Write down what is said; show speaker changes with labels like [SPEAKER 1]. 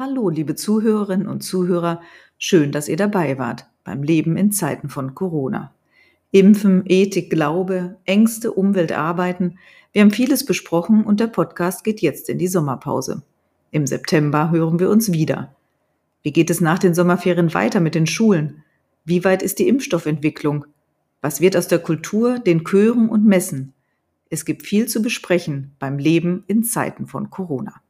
[SPEAKER 1] Hallo, liebe Zuhörerinnen und Zuhörer, schön, dass ihr dabei wart beim Leben in Zeiten von Corona. Impfen, Ethik, Glaube, Ängste, Umwelt, Arbeiten. Wir haben vieles besprochen und der Podcast geht jetzt in die Sommerpause. Im September hören wir uns wieder. Wie geht es nach den Sommerferien weiter mit den Schulen? Wie weit ist die Impfstoffentwicklung? Was wird aus der Kultur, den Chören und Messen? Es gibt viel zu besprechen beim Leben in Zeiten von Corona.